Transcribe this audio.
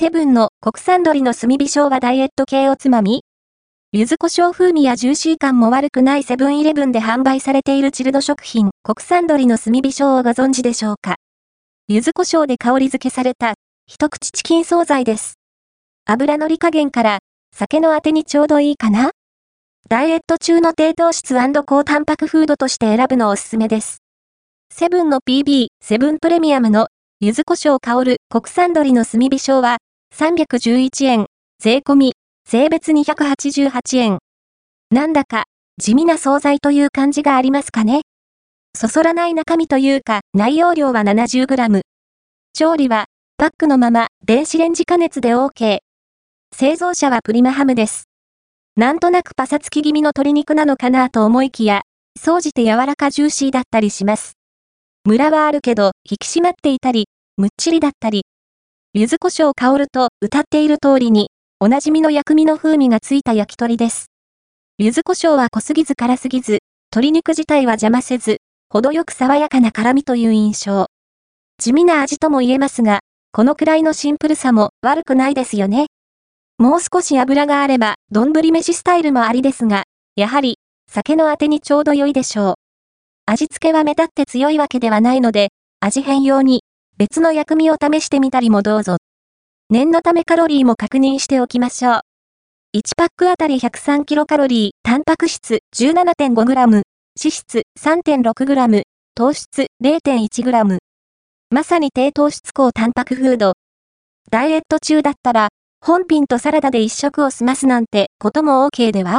セブンの国産鶏の炭火生姜ダイエット系おつまみ。柚子胡椒風味やジューシー感も悪くないセブンイレブンで販売されているチルド食品、国産鶏の炭火生をご存知でしょうか？柚子胡椒で香り付けされた、一口チキン惣菜です。油のり加減から、酒のあてにちょうどいいかな？ダイエット中の低糖質高タンパクフードとして選ぶのおすすめです。セブンの PB、セブンプレミアムの柚子胡椒香る国産鶏の炭火椒は311円、税込み、税別288円。なんだか地味な惣菜という感じがありますかねそそらない中身というか内容量は 70g。調理はパックのまま電子レンジ加熱で OK。製造者はプリマハムです。なんとなくパサつき気味の鶏肉なのかなと思いきや、総じて柔らかジューシーだったりします。ムラはあるけど、引き締まっていたり、むっちりだったり。柚子胡椒香ると歌っている通りに、おなじみの薬味の風味がついた焼き鳥です。柚子胡椒は濃すぎず辛すぎず、鶏肉自体は邪魔せず、程よく爽やかな辛みという印象。地味な味とも言えますが、このくらいのシンプルさも悪くないですよね。もう少し油があれば、丼飯スタイルもありですが、やはり、酒のあてにちょうど良いでしょう。味付けは目立って強いわけではないので、味変用に、別の薬味を試してみたりもどうぞ。念のためカロリーも確認しておきましょう。1パックあたり103キロカロリー、タンパク質 17.5g、脂質 3.6g、糖質 0.1g。まさに低糖質高タンパクフード。ダイエット中だったら、本品とサラダで一食を済ますなんてことも OK では？